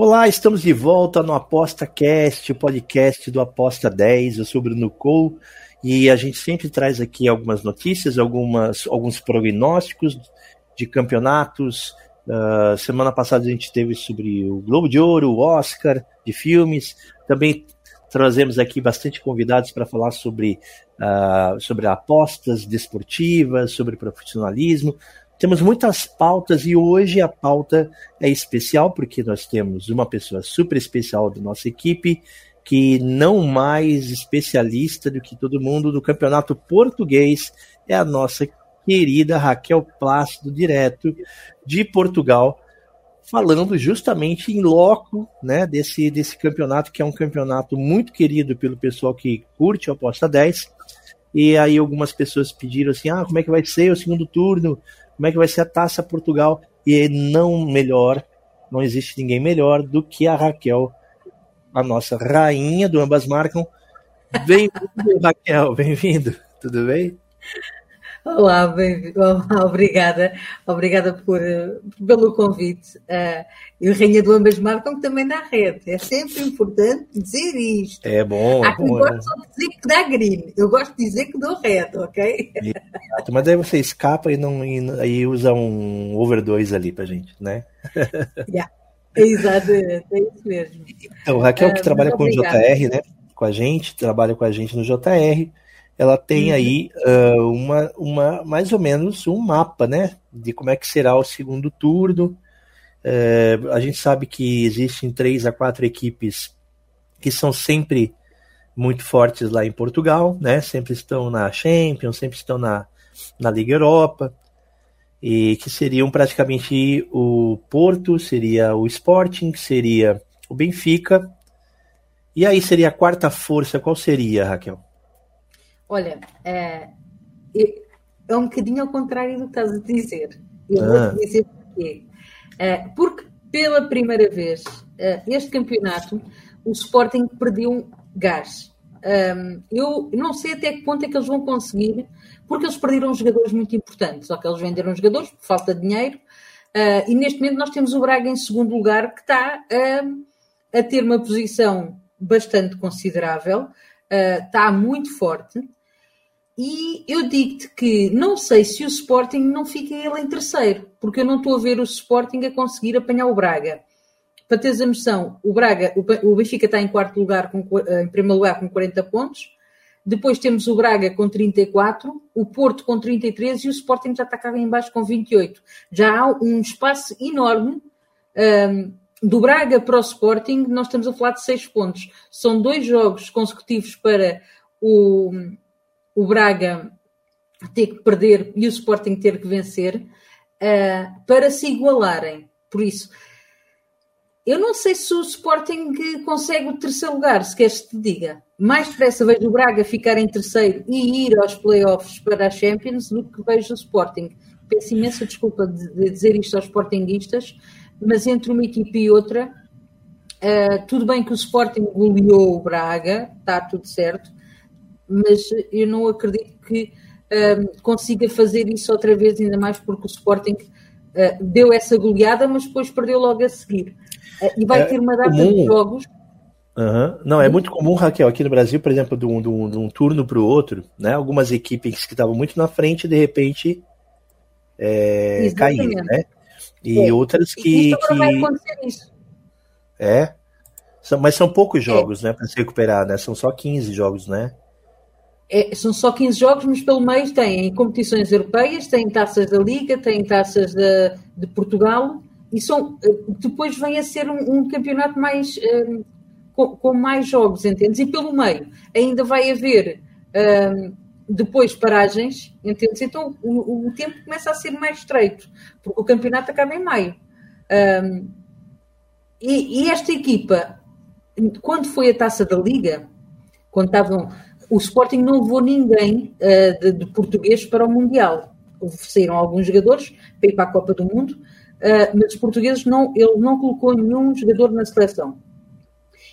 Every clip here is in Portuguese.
Olá, estamos de volta no ApostaCast, o podcast do Aposta 10. Eu sou o Bruno Cole e a gente sempre traz aqui algumas notícias, algumas, alguns prognósticos de campeonatos, Uh, semana passada a gente teve sobre o Globo de Ouro, o Oscar de filmes. Também trazemos aqui bastante convidados para falar sobre, uh, sobre apostas desportivas, sobre profissionalismo. Temos muitas pautas e hoje a pauta é especial porque nós temos uma pessoa super especial da nossa equipe, que não mais especialista do que todo mundo do campeonato português, é a nossa querida Raquel Plácido, direto de Portugal, falando justamente em loco né, desse, desse campeonato, que é um campeonato muito querido pelo pessoal que curte a aposta 10. E aí algumas pessoas pediram assim: ah, como é que vai ser o segundo turno? Como é que vai ser a Taça Portugal? E não melhor, não existe ninguém melhor do que a Raquel, a nossa rainha do Ambas Marcam. Bem-vindo, Raquel, bem-vindo, tudo bem? Olá, bem, olá, obrigada, obrigada por, pelo convite. Uh, e o Rainha do Ambas marcam também na rede. É sempre importante dizer isto. É bom. Há quem bom, gosta é. de dizer que dá green. Eu gosto de dizer que dou red, ok? Exato, mas aí você escapa e, não, e aí usa um over 2 ali pra gente, né? yeah. Exatamente, é isso mesmo. Então, Raquel que uh, trabalha com o JR, né? Com a gente, trabalha com a gente no JR ela tem uhum. aí uh, uma, uma, mais ou menos um mapa, né, de como é que será o segundo turno. Uh, a gente sabe que existem três a quatro equipes que são sempre muito fortes lá em Portugal, né, sempre estão na Champions, sempre estão na, na Liga Europa, e que seriam praticamente o Porto, seria o Sporting, seria o Benfica, e aí seria a quarta força, qual seria, Raquel? Olha, é, é um bocadinho ao contrário do que estás a dizer. Eu ah. vou dizer porquê. É, porque pela primeira vez, é, este campeonato, o Sporting perdeu gás. Um, eu não sei até que ponto é que eles vão conseguir, porque eles perderam jogadores muito importantes, só que eles venderam jogadores por falta de dinheiro. Uh, e neste momento nós temos o Braga em segundo lugar, que está a ter uma posição bastante considerável, está muito forte. E eu digo-te que não sei se o Sporting não fica ele em terceiro, porque eu não estou a ver o Sporting a conseguir apanhar o Braga. Para teres a noção, o Braga, o Benfica está em quarto lugar, com, eh, em primeiro lugar com 40 pontos. Depois temos o Braga com 34, o Porto com 33 e o Sporting já está cá em baixo com 28. Já há um espaço enorme um, ehm, do Braga para o Sporting, nós estamos a falar de 6 pontos. São dois jogos consecutivos para o, o Braga ter que perder e o Sporting ter que vencer uh, para se igualarem. Por isso, eu não sei se o Sporting consegue o terceiro lugar, se queres que te diga. Mais depressa vejo o Braga ficar em terceiro e ir aos playoffs para a Champions do que vejo o Sporting. Peço imensa desculpa de dizer isto aos Sportinguistas, mas entre uma equipe e outra, uh, tudo bem que o Sporting goleou o Braga, está tudo certo, mas eu não acredito que um, consiga fazer isso outra vez, ainda mais porque o Sporting uh, deu essa goleada, mas depois perdeu logo a seguir. Uh, e vai é ter uma data comum. de jogos. Uhum. Não, é muito comum, Raquel, aqui no Brasil, por exemplo, de um, de um, de um turno para o outro, né? Algumas equipes que estavam muito na frente, de repente, é, caíram, né? E é. outras que. E que... vai acontecer isso. É. Mas são poucos é. jogos, é. né, para se recuperar, né? São só 15 jogos, né? É, são só 15 jogos, mas pelo meio têm competições europeias, têm taças da Liga, têm taças de, Portugal, e são, eh, depois vem a ser um, um campeonato mais um, eh, com, com, mais jogos, entendes? E pelo meio ainda vai haver um, eh, depois paragens, entendes? Então o, o, tempo começa a ser mais estreito, porque o campeonato acaba em maio. e, e, esta equipa, quando foi a taça da Liga, quando estavam. O Sporting não levou ninguém uh, de, de, português para o Mundial. Saíram alguns jogadores para ir para a Copa do Mundo, uh, mas os portugueses não, ele não colocou nenhum jogador na seleção.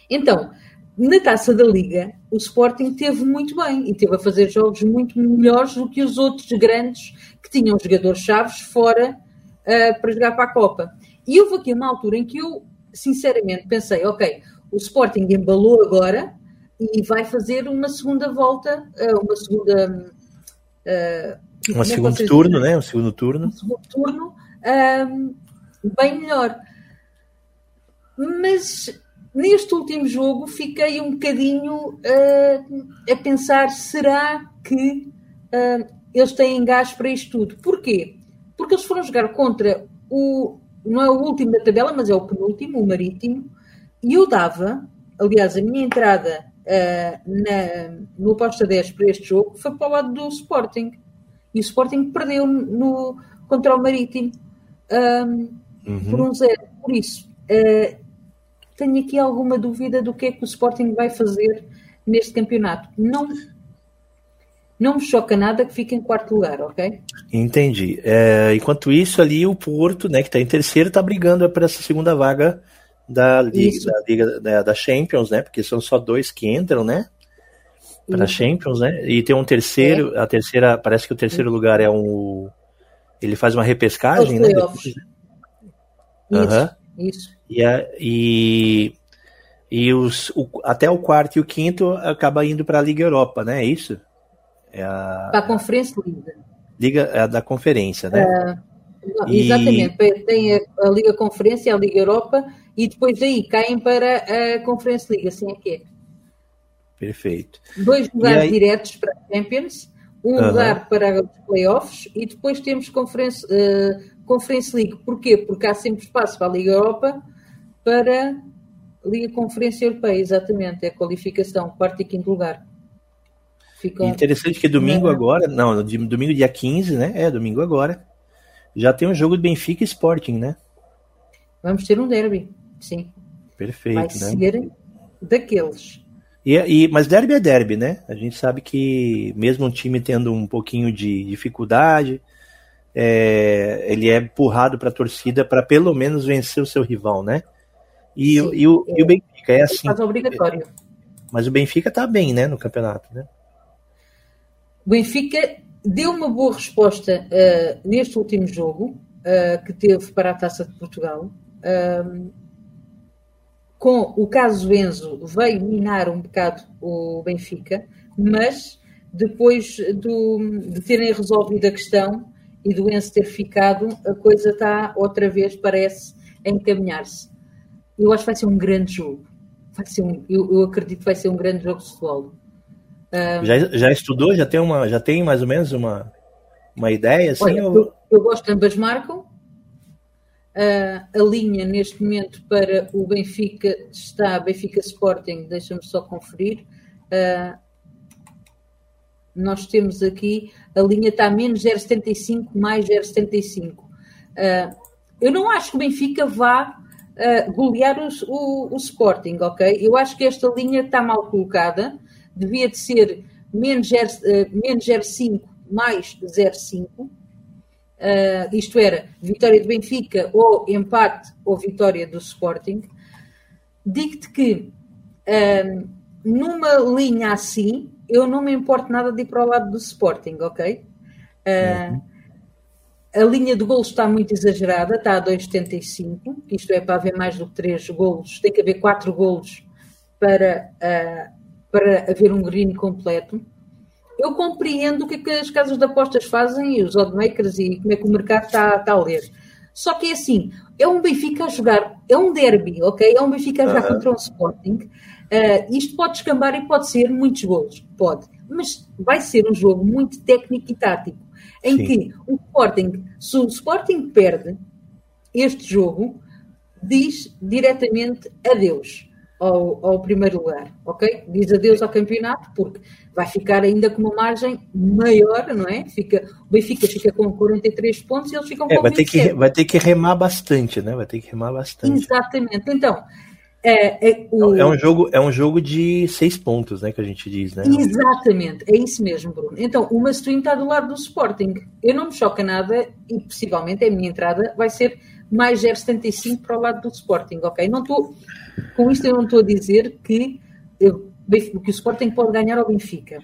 Então, na taça da Liga, o Sporting teve muito bem e teve a fazer jogos muito melhores do que os outros grandes que tinham jogadores chaves fora uh, para jogar para a Copa. E houve aqui uma altura em que eu, sinceramente, pensei: ok, o Sporting embalou agora e vai fazer uma segunda volta, uh, uma segunda. Uh, um segundo turno, né? Um segundo turno. Um segundo turno bem melhor. Mas neste último jogo fiquei um bocadinho uh, a pensar: será que uh, eles têm gás para isto tudo? Porquê? Porque eles foram jogar contra o. Não é o último da tabela, mas é o penúltimo, o Marítimo, e eu dava, aliás, a minha entrada uh, na, no aposta 10 para este jogo foi para o lado do Sporting. E o Sporting perdeu no, contra o Marítimo um, uhum. por um zero. Por isso, uh, tenho aqui alguma dúvida do que é que o Sporting vai fazer neste campeonato. Não, não me choca nada que fique em quarto lugar, ok? Entendi. É, enquanto isso, ali o Porto, né, que está em terceiro, está brigando por essa segunda vaga da Liga, da, Liga da, da, Champions, né? Porque são só dois que entram, né? Para Champions, né? E tem um terceiro, é. a terceira, parece que o terceiro lugar é um. Ele faz uma repescagem, né? Depois, né? Isso, uhum. isso. E, a, e, e os, o, até o quarto e o quinto acaba indo para a Liga Europa, né? É isso? É a, a Conferência Liga. Liga é da Conferência, né? É, e... Exatamente. Tem a, a, Liga Conferência, a Liga Europa, e depois aí caem para a Conferência Liga, assim é que é. Perfeito. Dois lugares aí... diretos para a Champions, um uhum. lugar para os playoffs e depois temos Conferência, uh, Conference League. Porquê? Porque há sempre espaço para a Liga Europa para a Liga Conferência Europeia, exatamente, é a qualificação, quarto e quinto lugar. Ficam... Interessante que domingo agora, não, domingo dia 15, né? É, domingo agora. Já tem um jogo de Benfica e Sporting, né? Vamos ter um derby, sim. Perfeito, Vai né? ser daqueles. E, e, mas derby é derby, né? A gente sabe que mesmo um time tendo um pouquinho de dificuldade, é, ele é empurrado para a torcida para pelo menos vencer o seu rival, né? E, Sim, e, o, é, e o Benfica é assim. Mas obrigatório. Mas o Benfica está bem, né, no campeonato, né? O Benfica deu uma boa resposta uh, neste último jogo uh, que teve para a Taça de Portugal. Uh, com o caso Enzo veio minar um bocado o Benfica, mas depois do, de terem resolvido a questão, e do Enzo ter ficado, a coisa está outra vez, parece, a encaminhar-se. Eu acho que vai ser um grande jogo. Vai ser um, eu, eu acredito que vai ser um grande jogo de futebol. Um, já, já estudou? Já tem, uma, já tem mais ou menos uma, uma ideia? Assim, olha, ou... eu, eu, gosto ambas marcam. Uh, a linha neste momento para o Benfica está Benfica Sporting, deixa-me só conferir. Uh, nós temos aqui, a linha está menos 0,75, mais 0,75. Uh, eu não acho que o Benfica vá uh, golear o, o, Sporting, ok? Eu acho que esta linha está mal colocada, devia de ser menos 0,5 uh, mais 0,5. Uh, isto era vitória do Benfica ou empate ou vitória do Sporting. Digo-te que numa linha assim, eu não me importo nada de ir para o lado do Sporting, ok? Uh, uhum. A linha de golos está muito exagerada, está a 2,75, isto é para haver mais do que 3 golos, tem que haver 4 golos para, uh, para haver um green completo. Eu compreendo o que, é que as casas de apostas fazem e os oddmakers e como é que o mercado está, está a ler. Só que é assim, é um Benfica a jogar, é um derby, ok? É um Benfica a jogar uhum. contra um Sporting Uh, isto pode escambar e pode ser muitos gols, pode, mas vai ser um jogo muito técnico e tático, em Sim. que o Sporting, se o Sporting perde este jogo, diz diretamente adeus, ao, ao, primeiro lugar, ok? Diz adeus ao campeonato, porque vai ficar ainda com uma margem maior, não é? Fica, o Benfica fica com 43 pontos e eles ficam é, com vai ter que Vai ter que remar bastante, né? Vai ter que remar bastante. Exatamente. Então, é, é, o... é, um jogo, é um jogo de seis pontos, né? Que a gente diz, né? Exatamente, é isso mesmo, Bruno. Então, o Mastwin está do lado do Sporting. Eu não me choca nada e possivelmente a minha entrada vai ser mais 0,75 para o lado do Sporting, ok? Não estou, com isto eu não estou a dizer que, eu, que o Sporting pode ganhar ao Benfica.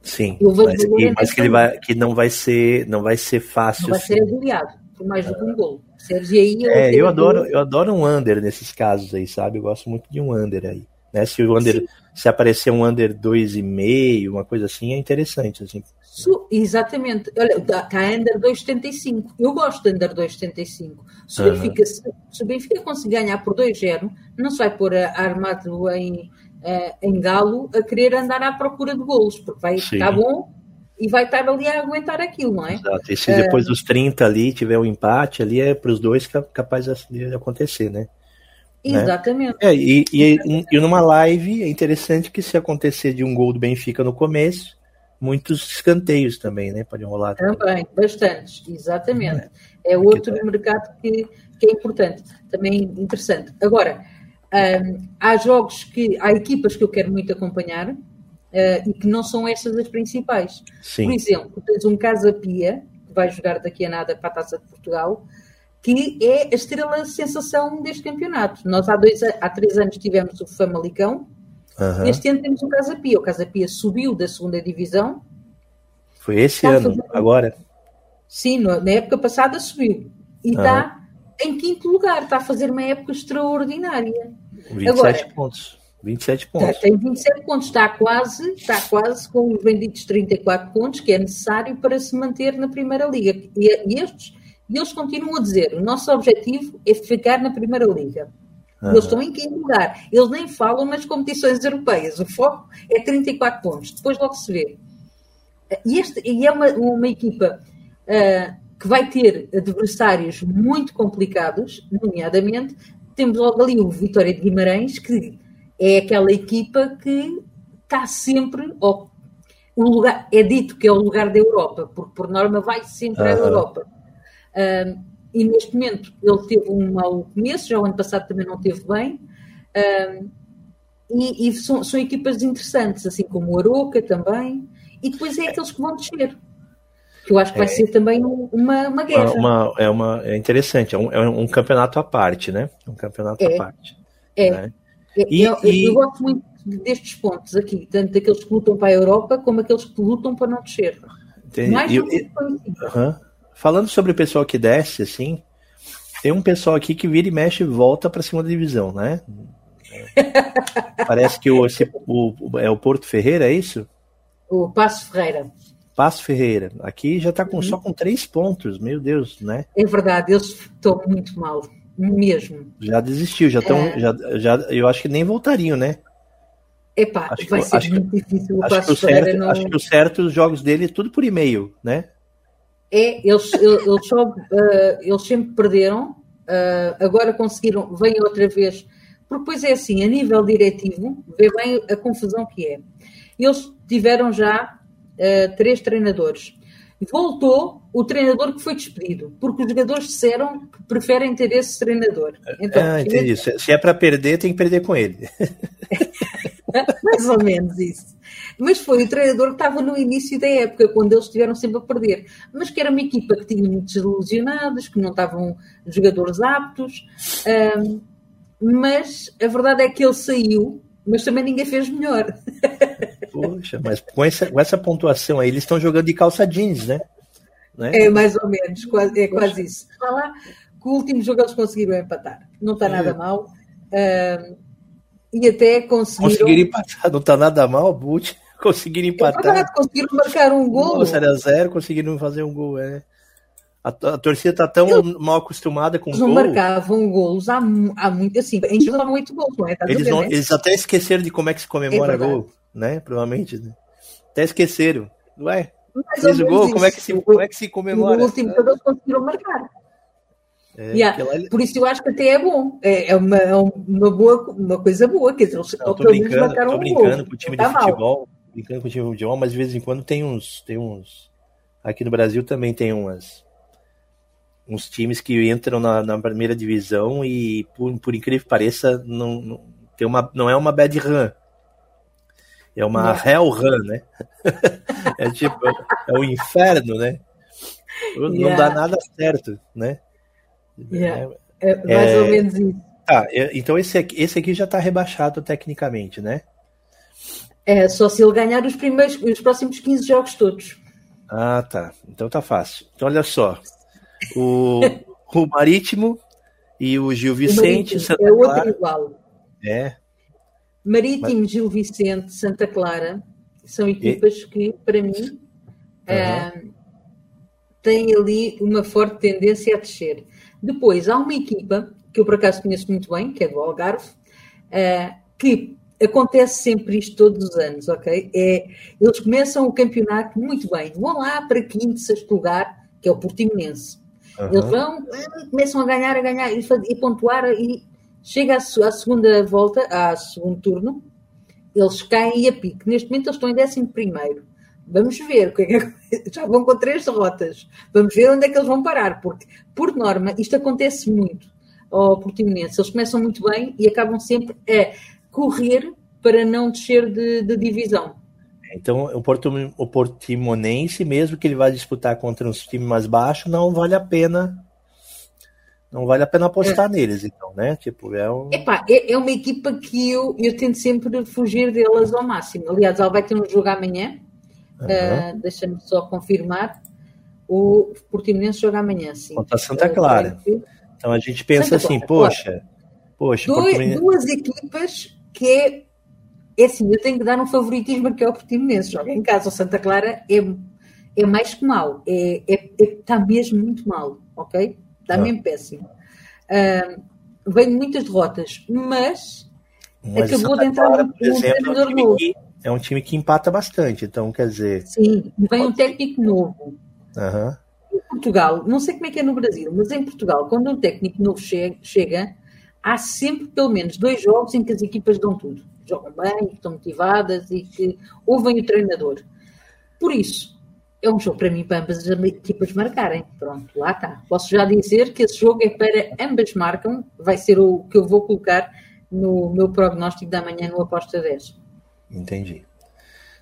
Sim, mas, que, mas que, ele vai, que não vai ser, não vai ser fácil. Não vai ser agulhado por mais do que um gol. Sérgio aí, é, eu adoro, eu adoro um under nesses casos aí, sabe? Eu gosto muito de um under aí. Né? Se o under, Sim. se aparecer um under 2,5, uma coisa assim, é interessante. Assim. Exatamente. Olha, está tá under 2,75. Eu gosto de under 2,75. Se, uhum. Benfica, se, se o Benfica conseguir ganhar por 2-0, não se vai pôr a, armado em, a, em galo a querer andar à procura de golos, porque vai estar bom e vai estar ali a aguentar aquilo, não é? Exato. E se depois uh, dos 30 ali tiver um empate ali, é para os dois capaz de acontecer, né? Né? Exatamente. Né? É, e, e, e, numa live é interessante que se acontecer de um gol do Benfica no começo, muitos escanteios também, né? Podem rolar. Também, bastantes, exatamente. É, é outro tá. mercado que, que é importante, também interessante. Agora, um, há jogos que, há equipas que eu quero muito acompanhar uh, e que não são estas as principais. Sim. Por exemplo, tens um Casa Pia, que vai jogar daqui a nada para a Taça de Portugal, que é a estrela sensação deste campeonato. Nós há, dois, há três anos tivemos o Famalicão, Uhum. Este ano temos o Casa Pia. O Casa Pia subiu da segunda divisão. Foi esse ano, fazer... agora? Sim, na época passada subiu. E uhum. está em quinto lugar. Está a fazer uma época extraordinária. 27 agora, pontos. 27 pontos. tem 27 pontos. Está quase, está quase com os vendidos 34 pontos que é necessário para se manter na Primeira Liga. E, e estes, eles continuam a dizer: o nosso objetivo é ficar na Primeira Liga. Uhum. Eles estão em quinto lugar. Eles nem falam nas competições europeias. O foco é 34 pontos. Depois logo se vê. E, este, e é uma, uma equipa uh, que vai ter adversários muito complicados, nomeadamente, temos logo ali o Vitória de Guimarães, que é aquela equipa que está sempre. o lugar, é dito que é o lugar da Europa, porque por norma vai sempre uhum. à Europa. Uh, e neste momento ele teve um mau começo, já o ano passado também não teve bem. Um, e, e são, são, equipas interessantes, assim como o Aroca também, e depois é aqueles que vão descer. Que eu acho que vai é, ser também uma, uma guerra. Uma, é, uma, é interessante, é um, é um campeonato à parte, né? Um campeonato é, à parte. É. Né? é e, eu, e... eu gosto muito destes pontos aqui, tanto daqueles que lutam para a Europa como aqueles que lutam para não descer. Entendi. Mais e, e, Falando sobre o pessoal que desce, assim, tem um pessoal aqui que vira e mexe e volta para a segunda divisão, né? Parece que o, esse, o, é o Porto Ferreira, é isso? O Passo Ferreira. Passo Ferreira. Aqui já está com, uhum. só com três pontos, meu Deus, né? É verdade, eles estão muito mal, mesmo. Já desistiu, já estão. É... Já, já, eu acho que nem voltariam, né? Epá, acho vai que, ser acho muito que, difícil o acho Passo que o certo, não... Acho que o certo, os jogos dele, tudo por e-mail, né? É, eles, eles, só, uh, eles sempre perderam, uh, agora conseguiram, vêm outra vez, porque depois é assim, a nível diretivo, vê bem a confusão que é. Eles tiveram já uh, três treinadores. Voltou o treinador que foi despedido, porque os jogadores disseram que preferem ter esse treinador. Então, ah, entendi. Se é para perder, tem que perder com ele. Mais ou menos isso. Mas foi o treinador que estava no início da época, quando eles estiveram sempre a perder. Mas que era uma equipa que tinha muitos lesionados, que não estavam jogadores aptos. Um, mas a verdade é que ele saiu, mas também ninguém fez melhor. Poxa, mas com essa, com essa pontuação aí, eles estão jogando de calça jeans, né? né? É mais ou menos, quase, é quase isso. Está lá que o último jogo eles conseguiram empatar. Não está nada é. mal. Um, e até conseguiram. Conseguiram empatar, não está nada mal, Butch. Conseguiram é empatar. Conseguiram marcar um gol. 0 a 0 conseguiram fazer um gol, é. A, a torcida está tão mal acostumada com eles gol. Eles não marcavam golos há, há muito. Assim, a gente não muito gols, não é? Tá eles, não, né? eles até esqueceram de como é que se comemora é gol, né? Provavelmente. Né? Até esqueceram. Ué, fez o gol, como é, que se, como é que se comemora? No último, todos conseguiram marcar. É, yeah. Por isso eu acho que até é bom. É, é uma, é uma, boa, uma coisa boa. Quer dizer, eles não, tô brincando, tô um brincando com o time tá de futebol. Brincando com o time de futebol, mas de vez em quando tem uns. Tem uns. Aqui no Brasil também tem umas. Uns times que entram na, na primeira divisão e, por, por incrível que pareça, não, não, tem uma, não é uma bad run. É uma é. hell run, né? é tipo, é o inferno, né? Não yeah. dá nada certo, né? Yeah. É, é mais é... ou menos isso. Tá, então esse aqui, esse aqui já está rebaixado tecnicamente, né? É, só se ele ganhar os primeiros, os próximos 15 jogos todos. Ah, tá. Então tá fácil. Então olha só. O, o Marítimo e o Gil Vicente, o Santa é outro Clara. igual. É. Marítimo, Mas... Gil Vicente, Santa Clara são equipas e... que, para mim, uhum. é, têm ali uma forte tendência a descer. Depois, há uma equipa, que eu por acaso conheço muito bem, que é do Algarve, uh, que acontece sempre isto todos os anos, ok? É, eles começam o campeonato muito bem, vão lá para quinto, sexto lugar, que é o Portimonense. Uhum. Eles vão, eh, começam a ganhar, a ganhar e, e pontuar e chega à, à, segunda volta, ao segundo turno, eles caem e a pique. Neste momento eles estão em décimo primeiro. Vamos ver, é já vão com três derrotas. Vamos ver onde é que eles vão parar, porque, por norma, isto acontece muito ao Portimonense. Eles começam muito bem e acabam sempre a correr para não descer de, de divisão. Então, o, Porto, o Portimonense, mesmo que ele vá disputar contra uns times mais baixos, não vale a pena. Não vale a pena apostar é. neles, então, né? Tipo, é, um... Epá, é, é uma equipa que eu, eu tento sempre fugir delas ao máximo. Aliás, ela vai ter um jogo amanhã, Uhum. Uh, Deixa-me só confirmar. O Portimonense joga amanhã, sim. Contra Santa Clara. Então a gente pensa Santa assim, Clara, poxa, claro. poxa. Dois, Portimonense... Duas equipas que é, é assim, eu tenho que dar um favoritismo que é o Portimonense. Joga em casa. O Santa Clara é, é mais que mal. Está é, é, é, tá mesmo muito mal, ok? Está ah. mesmo péssimo. Uh, vem muitas derrotas, mas, mas acabou de entrar Clara, um exemplo, treinador novo. Que é um time que empata bastante, então quer dizer. Sim, vem um técnico novo. Uhum. Em Portugal, não sei como é que é no Brasil, mas em Portugal, quando um técnico novo chega, há sempre pelo menos dois jogos em que as equipas dão tudo. Jogam bem, estão motivadas e que ouvem o treinador. Por isso, é um jogo para mim para ambas as equipas marcarem. Pronto, lá está. Posso já dizer que esse jogo é para ambas marcam, vai ser o que eu vou colocar no meu prognóstico da manhã no Aposta 10. Entendi.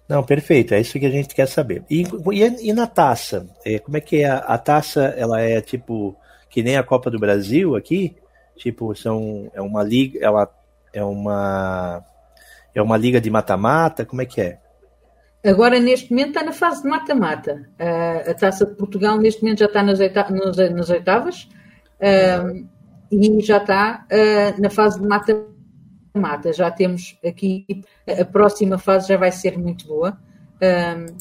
Não, perfeito, é isso que a gente quer saber. E, e, e na taça? É, como é que é? A, a, taça, ela é tipo, que nem a Copa do Brasil aqui? Tipo, são, é uma liga, ela é uma, é uma liga de mata-mata, como é que é? Agora, neste momento, está na fase de mata-mata. Uh, a Taça de Portugal, neste momento, já está nas, oita nas oitavas uh, e já está uh, na fase de mata-mata mata. Já temos aqui, a próxima fase já vai ser muito boa. Um,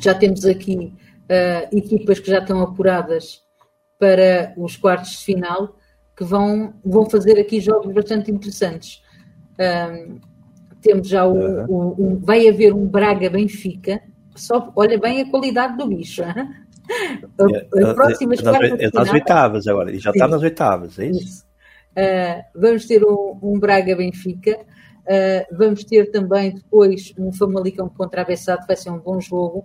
já temos aqui uh, equipas que já estão apuradas para os quartos de final, que vão, vão fazer aqui jogos bastante interessantes. Um, temos já o, o, o, Vai haver um Braga-Benfica. Só olha bem a qualidade do bicho. A, a próxima é, é, é nas oitavas agora, e já está nas oitavas, é isso? isso. Uh, vamos ter um, um Braga-Benfica. Uh, vamos ter também depois um Famalicão contra a Bessade, vai ser um bom jogo.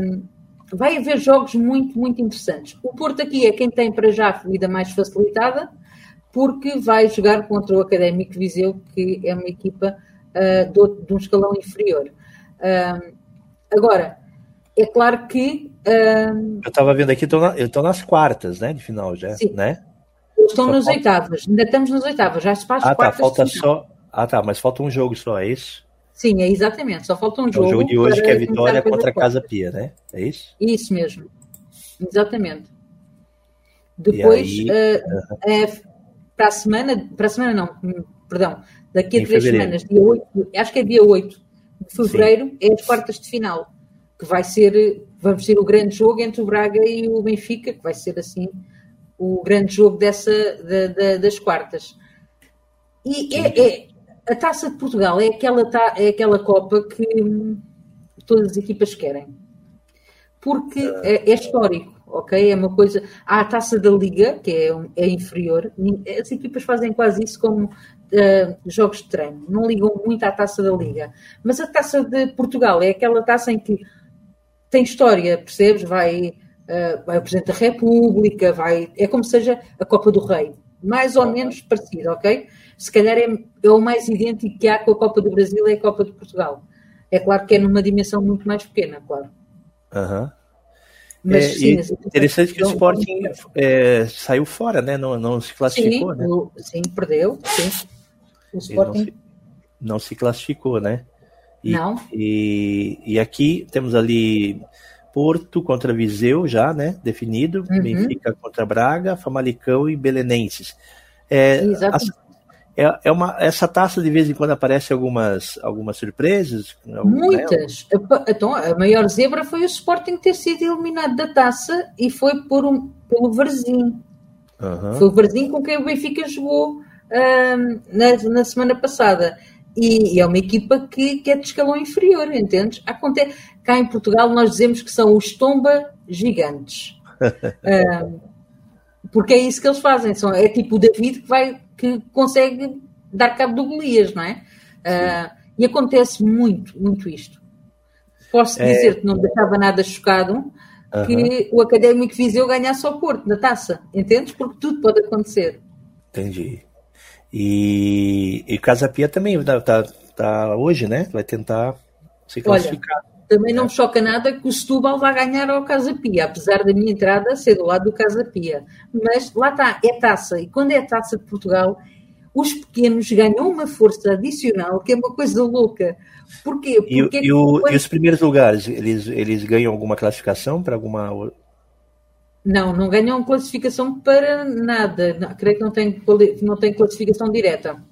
Um, vai haver jogos muito, muito interessantes. O Porto aqui é quem tem para já a vida mais facilitada, porque vai jogar contra o Académico Viseu, que é uma equipa uh, do, de um escalão inferior. agora, é claro que. eu estava vendo aqui, eu estou nas quartas, né? De final já, Sim. né? Estão nas falta... oitavas, ainda estamos nas oitavas, já se faz Ah, tá, falta só. Ah, tá, mas falta um jogo só, é isso? Sim, é exatamente, só falta um jogo. É o jogo de hoje que é Vitória contra a Casa Pia, né? É isso? Isso mesmo, exatamente. Depois, aí, uh, para a semana, para a semana não, hum, perdão, daqui a três fevereiro. semanas, dia 8, acho que é dia 8 de fevereiro, Sim. é as quartas de final, que vai ser, vamos ter o grande jogo entre o Braga e o Benfica, que vai ser assim o grande jogo dessa, da, da, das quartas. E é, é, a Taça de Portugal é aquela, é aquela Copa que todas as equipas querem. Porque é, é histórico, ok? É uma coisa. Há a taça da Liga, que é, é inferior. As equipas fazem quase isso como uh, jogos de treino. Não ligam muito à taça da Liga. Mas a taça de Portugal é aquela taça em que tem história, percebes? Vai, uh, vai o Presidente da República, vai. É como seja a Copa do Rei. Mais ou menos parecido, ok? Se calhar é, é o mais idêntico que há com a Copa do Brasil, é a Copa de Portugal. É claro que é numa dimensão muito mais pequena, claro. Uhum. Mas, é, sim, interessante que o Sporting é, saiu fora, né? Não, não se classificou, sim, né? O, sim, perdeu. Sim. O Sporting não se, não se, classificou, né? E, não. E, e aqui temos ali Porto contra Viseu já, né? Definido. Uhum. Benfica contra Braga, Famalicão e Belenenses. É, Exatamente. É, é uma, essa taça de vez em quando aparece algumas, algumas surpresas? Muitas. Né? Então, a maior zebra foi o Sporting ter sido eliminado da taça e foi por um, pelo Varzim. Uhum. Foi o Varzim com quem o Benfica jogou uh, na, na semana passada. E, e, é uma equipa que, que é de escalão inferior, entendes? Acontece, cá em Portugal nós dizemos que são os tomba gigantes. uh, porque é isso que eles fazem. São, é tipo o David que vai que consegue dar cabo do Golias, não é? Uh, e acontece muito, muito isto. Posso é... dizer que não deixava nada chocado que o Académico Viseu ganhasse ao Porto na taça, entendes? Porque tudo pode acontecer. Entendi. E, e Casa Pia também está tá, tá hoje, né? Vai tentar se classificar. Olha, também não me choca nada que o Setúbal vá ganhar ao Casa Pia, apesar da minha entrada ser do lado do Casa Pia. Mas lá está, é taça. E quando é taça de Portugal, os pequenos ganham uma força adicional que é uma coisa louca. Porquê? Porque e, e, o, quando... e os primeiros lugares, eles, eles ganham alguma classificação para alguma. Não, não ganham classificação para nada. Não, creio que não tem, não tem classificação direta.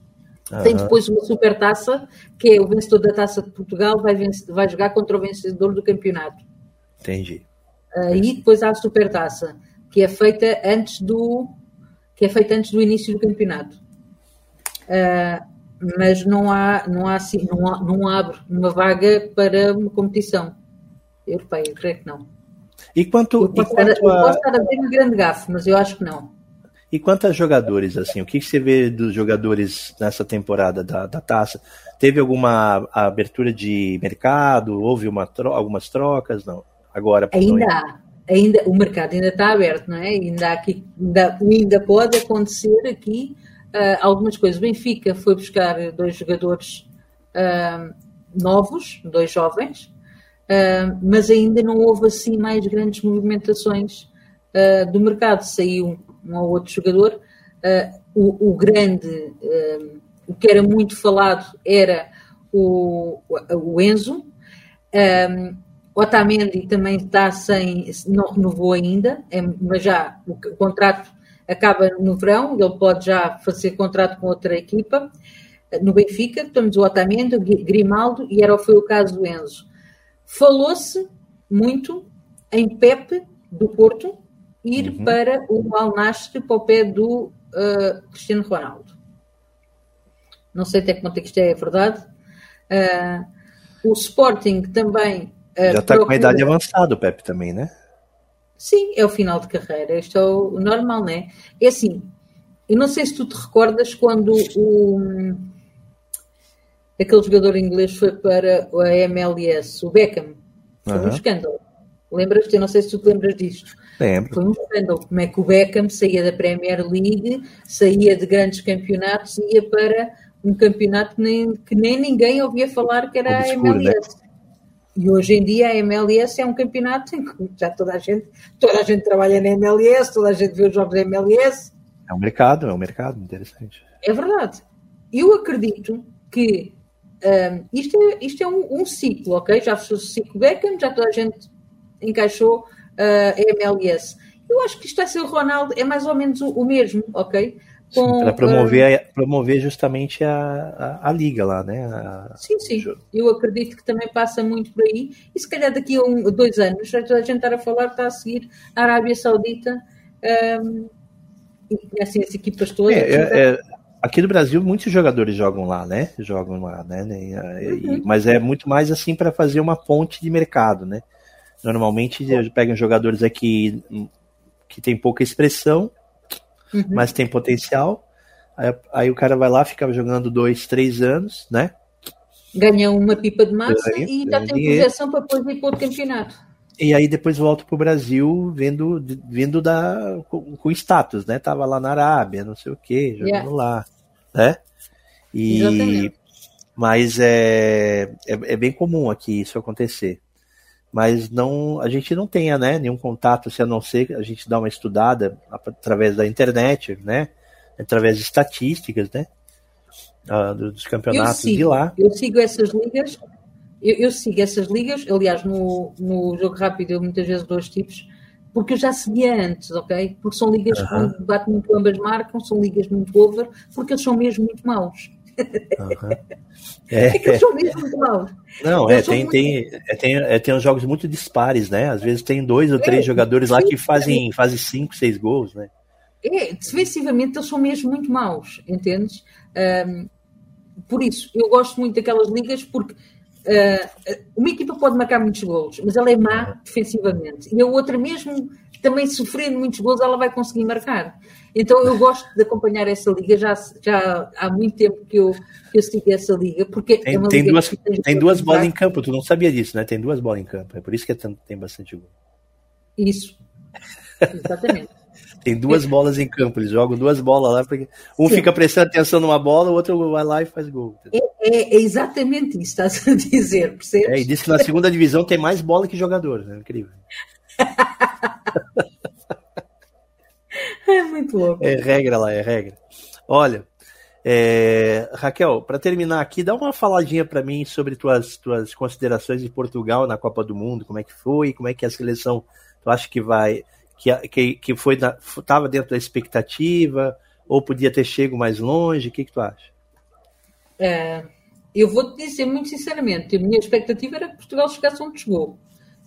Uhum. Tem depois uma super taça, que é o vencedor da taça de Portugal, vai, vencer, vai jogar contra o vencedor do campeonato. Entendi. Uh, e depois há a super taça, que é feita antes do que é feita antes do início do campeonato. Uh, mas não há, não há assim, não, há, não abre uma vaga para uma competição europeia, creio que não. E quanto, eu posso, estar, a... eu posso estar a ver um grande gafo, mas eu acho que não. E quanto a jogadores, assim, o que você vê dos jogadores nessa temporada da, da taça? Teve alguma abertura de mercado? Houve uma tro algumas trocas? Não. Agora ainda há. Ainda, o mercado ainda está aberto, não é? Ainda, aqui, ainda, ainda pode acontecer aqui uh, algumas coisas. O Benfica foi buscar dois jogadores uh, novos, dois jovens, uh, mas ainda não houve assim mais grandes movimentações do mercado. Saiu um ou outro jogador. Uh, o, o, grande, uh, o que era muito falado era o, o Enzo. Um, Otamendi também está sem, não renovou ainda, é, mas já o, o, contrato acaba no verão, ele pode já fazer contrato com outra equipa. No Benfica, temos o Otamendi, o Grimaldo e era, foi o caso do Enzo. Falou-se muito em Pepe do Porto, ir uhum. para o Al Nassr para o pé do uh, Cristiano Ronaldo. Não sei até que ponto é que isto é verdade. Uh, o Sporting também. Uh, Já está procura... com a idade avançada, o Pepe também, né? Sim, é o final de carreira. Isto é o normal, né? É assim. Eu não sei se tu te recordas quando o, aquele jogador inglês foi para a MLS, o Beckham. Foi uhum. um escândalo. Lembras-te? Eu não sei se tu te lembras disto. Lembro. Foi um escândalo. Como é que o Beckham saía da Premier League, saía de grandes campeonatos e ia para um campeonato que nem, que nem ninguém ouvia falar que era a MLS. Né? E hoje em dia a MLS é um campeonato em que já toda a gente, toda a gente trabalha na MLS, toda a gente vê os jogos da MLS. É um mercado, é um mercado interessante. É verdade. Eu acredito que um, isto é, isto é um, um, ciclo, ok? Já fechou o ciclo Beckham, já toda a gente encaixou uh, a MLS. Eu acho que isto vai ser o Ronaldo, é mais ou menos o, o mesmo, ok? Para promover, uh, promover justamente a, a, a, liga lá, né? A, sim, sim. Eu acredito que também passa muito por aí. E se calhar daqui a um, dois anos, já toda a gente estar a falar, está a seguir a Arábia Saudita um, e conhecem as equipas todas. É, é, é, aqui no Brasil, muitos jogadores jogam lá, né? Jogam lá, né? E, uhum. mas é muito mais assim para fazer uma ponte de mercado, né? Normalmente pegam jogadores aqui que tem pouca expressão, uhum. mas tem potencial. Aí, aí, o cara vai lá, fica jogando dois, três anos, né? Ganha uma pipa de massa ganha, e já tem projeção para depois ir para outro campeonato. E aí depois volta para o Brasil vendo, vindo da, com, com, status, né? Tava lá na Arábia, não sei o que, jogando yeah. lá, né? E, Exatamente. mas é, é, é, bem comum aqui isso acontecer. Mas não, a gente não tenha, né, nenhum contato, se a não ser a gente dá uma estudada através da internet, né? Através de estatísticas, né? Uh, dos campeonatos sigo, de lá. Eu sigo essas ligas, eu, eu, sigo essas ligas, aliás, no, no jogo rápido eu muitas vezes dois tipos, porque eu já seguia antes, ok? Porque são ligas uhum. que batem muito ambas marcam, são ligas muito over, porque eles são mesmo muito maus. Uhum. É, é que eles são mesmo muito maus. Não, é tem, muito... tem, é, tem, é, tem uns jogos muito dispares, né? Às vezes tem dois ou três é, jogadores lá que fazem, fazem cinco, seis gols, né? É, defensivamente eles são mesmo muito maus, entendes? Um, por isso, eu gosto muito daquelas ligas porque uh, uma equipa pode marcar muitos gols, mas ela é má defensivamente. E a outra, mesmo também sofrendo muitos gols, ela vai conseguir marcar. Então eu gosto de acompanhar essa liga, já, já há muito tempo que eu, que eu sigo essa liga, porque tem, é uma tem duas, tem duas bolas em campo, tu não sabia disso, né? Tem duas bolas em campo, é por isso que é tem bastante gol. Isso, exatamente. Tem duas bolas em campo, eles jogam duas bolas lá, porque um Sim. fica prestando atenção numa bola, o outro vai lá e faz gol. É, é, é exatamente isso, estás a dizer, percebes? É, e diz que na segunda divisão tem mais bola que jogadores, é incrível. é muito louco. É regra lá, é regra. Olha, é, Raquel, para terminar aqui, dá uma faladinha para mim sobre tuas, tuas considerações de Portugal na Copa do Mundo, como é que foi, como é que a seleção tu acha que vai que, que, que foi estava dentro da expectativa ou podia ter chego mais longe? O que, que tu acha? É, eu vou te dizer muito sinceramente, a minha expectativa era que Portugal chegasse onde chegou.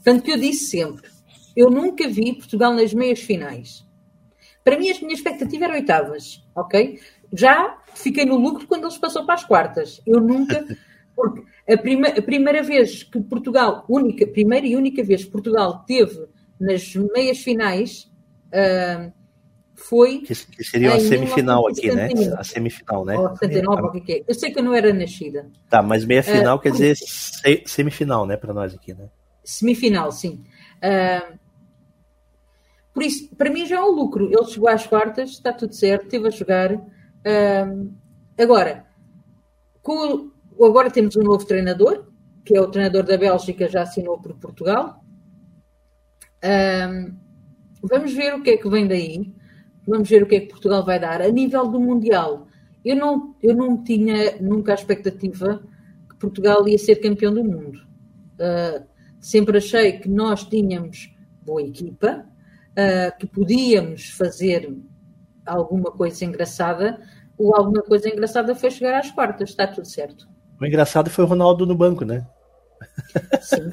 Tanto que eu disse sempre, eu nunca vi Portugal nas meias finais. Para mim, a minha expectativa era oitavas, ok? Já fiquei no lucro quando eles passou para as quartas. Eu nunca, porque a, prima, a primeira vez que Portugal, única, primeira e única vez que Portugal teve nas meias finais uh, foi. Que, que seria a semifinal aqui, né? A semifinal, né? Ou 79, o que é? Eu sei que eu não era nascida. Tá, mas meia final uh, quer dizer semifinal, né, para nós aqui, né? Semifinal, sim. Uh, por isso, para mim já é um lucro. Ele chegou às quartas, está tudo certo, teve a jogar. Uh, agora, com, agora temos um novo treinador, que é o treinador da Bélgica, já assinou por Portugal. Vamos ver o que é que vem daí. Vamos ver o que é que Portugal vai dar. A nível do Mundial, eu não, eu não tinha nunca a expectativa que Portugal ia ser campeão do mundo. Uh, sempre achei que nós tínhamos boa equipa, uh, que podíamos fazer alguma coisa engraçada. Ou alguma coisa engraçada foi chegar às quartas, está tudo certo. O engraçado foi o Ronaldo no banco, né? Sim.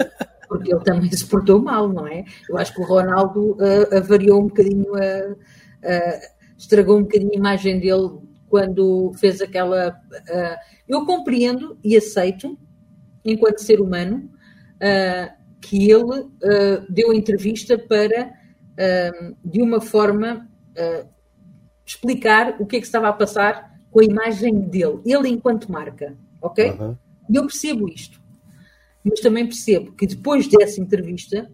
porque ele também se portou mal, não é? Eu acho que o Ronaldo uh, avariou um bocadinho, uh, uh, estragou um bocadinho a imagem dele quando fez aquela. Uh, eu compreendo e aceito, enquanto ser humano, que ele deu entrevista para, de uma forma, explicar o que é que estava a passar com a imagem dele, ele enquanto marca, ok? Uhum. E eu percebo isto mas também percebo que depois dessa entrevista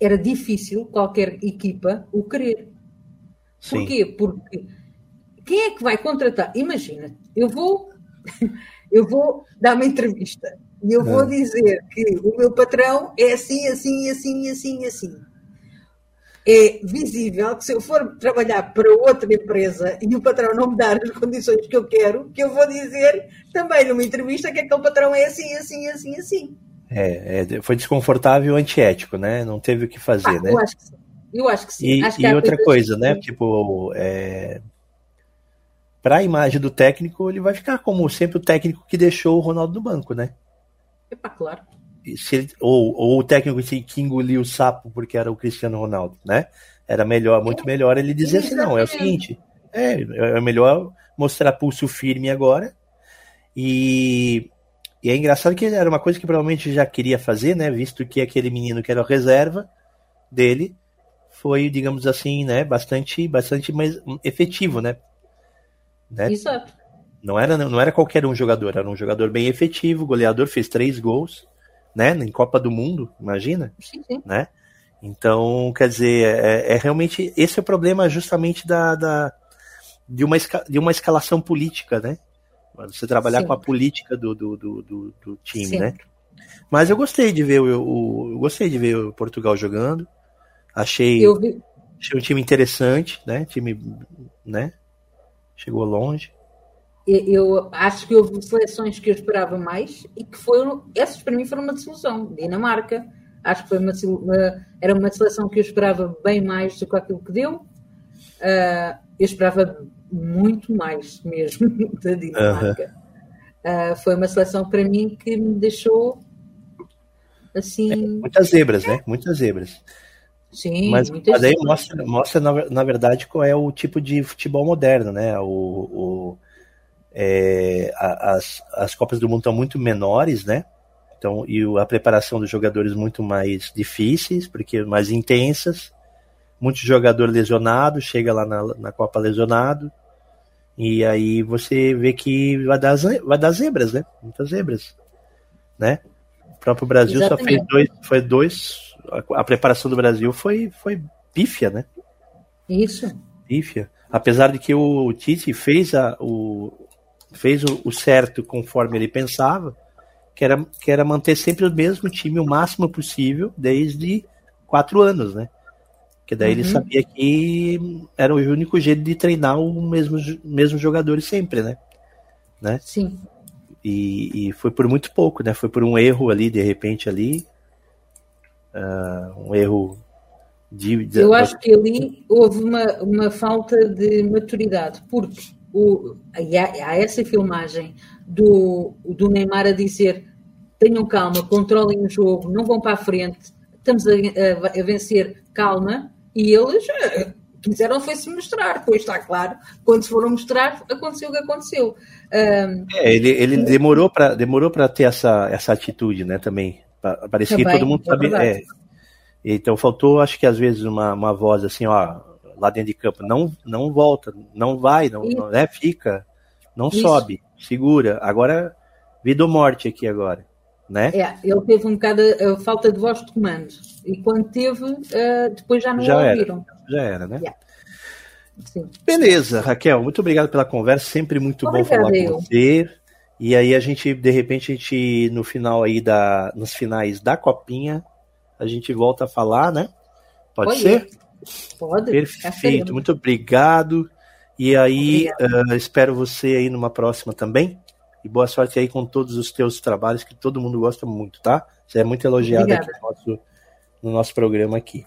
era difícil qualquer equipa o querer. Sim. Porquê? Porque quem é que vai contratar? Imagina, eu vou, eu vou dar uma entrevista e eu vou ah. dizer que o meu patrão é assim, assim, assim, assim, assim é visível que se eu for trabalhar para outra empresa e o patrão não me dar as condições que eu quero, que eu vou dizer também numa entrevista que aquele patrão é assim, assim, assim, assim. É, é foi desconfortável e antiético, né? Não teve o que fazer, ah, né? Eu acho que sim. Eu acho que sim. E, que e outra coisa, né? Tipo, é... para a imagem do técnico, ele vai ficar como sempre o técnico que deixou o Ronaldo no banco, né? Epa, claro se, ou, ou o técnico que engoliu o sapo porque era o Cristiano Ronaldo, né? Era melhor, muito melhor ele dizer assim, não, é o seguinte, é, é melhor mostrar pulso firme agora e, e é engraçado que era uma coisa que provavelmente já queria fazer, né? Visto que aquele menino que era a reserva dele foi, digamos assim, né? Bastante, bastante mais efetivo, né? né? Exato. Não era, não era qualquer um jogador, era um jogador bem efetivo, goleador, fez três gols, né? Em Copa do Mundo, imagina, sim, sim. né? Então, quer dizer, é, é, realmente esse é o problema justamente da, da de, uma, de uma escalação política, né? Você trabalhar Sim. com a política do, do, do, do, do time, né? Mas eu gostei de ver o, o, eu gostei de ver o Portugal jogando. Achei, vi... achei um time interessante, né? Time, né? Chegou longe. Eu acho que houve seleções que eu esperava mais e que foram. Essas para mim foram uma desilusão. Dinamarca, acho que foi uma, era uma seleção que eu esperava bem mais do que aquilo que deu. Uh, eu esperava muito mais mesmo da Dinamarca. Uhum. Uh, foi uma seleção para mim que me deixou assim. É, muitas zebras, né? Muitas zebras. Sim, mas, mas aí mostra, mostra na, na, verdade qual é o tipo de futebol moderno, né? O, o é, as, as Copas do Mundo estão muito menores, né? Então, e a preparação dos jogadores muito mais difíceis, porque mais intensas muito jogador lesionado, chega lá na, na Copa lesionado, e aí você vê que vai dar, vai dar zebras, né? Muitas zebras, né? O próprio Brasil Exatamente. só fez dois, foi dois, a, a, preparação do Brasil foi, foi pífia, né? Isso. Pífia. Apesar de que o Tite fez, a, o, fez o, o certo conforme ele pensava, que era, que era manter sempre o mesmo time o máximo possível desde quatro anos, né? Que daí uhum. ele sabia que era o único jeito de treinar o mesmo, mesmo jogadores sempre, né? né? Sim. E, e foi por muito pouco, né? Foi por um erro ali, de repente, ali. Uh, um erro de, de, Eu acho que ali houve uma, uma falta de maturidade, porque o, há, há essa filmagem do, do Neymar a dizer tenham calma, controlem o jogo, não vão para a frente, estamos a, a, a vencer, calma, e eles eh, quiseram foi-se mostrar, pois está claro, quando se foram mostrar, aconteceu o que aconteceu. Um, é, ele, ele demorou para demorou ter essa, essa atitude, né, também. Parecia que todo mundo é sabia. É, então faltou, acho que às vezes, uma, uma voz assim, ó, lá dentro de campo, não, não volta, não vai, não, não né, fica, não Isso. sobe, segura. Agora, vida ou morte aqui agora né? É, ele teve um bocado a, falta de voz de comando. E quando teve, uh, depois já não já ouviram. Era, já era, né? Yeah. Beleza, Raquel, muito obrigado pela conversa, sempre muito bom falar com você. E aí a gente, de repente, a gente, no final aí da. Nos finais da copinha, a gente volta a falar, né? Pode, Pode ser? Pode. Perfeito, muito obrigado. E aí, uh, espero você aí numa próxima também. E boa sorte aí com todos os teus trabalhos, que todo mundo gosta muito, tá? Você é muito elogiado aqui no nosso, no nosso programa aqui.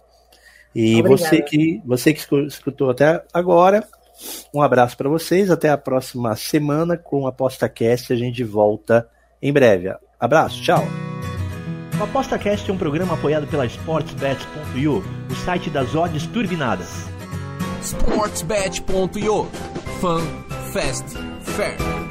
E você que, você que escutou até agora, um abraço para vocês. Até a próxima semana com a ApostaCast. A gente volta em breve. Abraço, tchau. O ApostaCast é um programa apoiado pela SportsBet.io, o site das odds turbinadas. SportsBet.io Fun, Fast, Fair.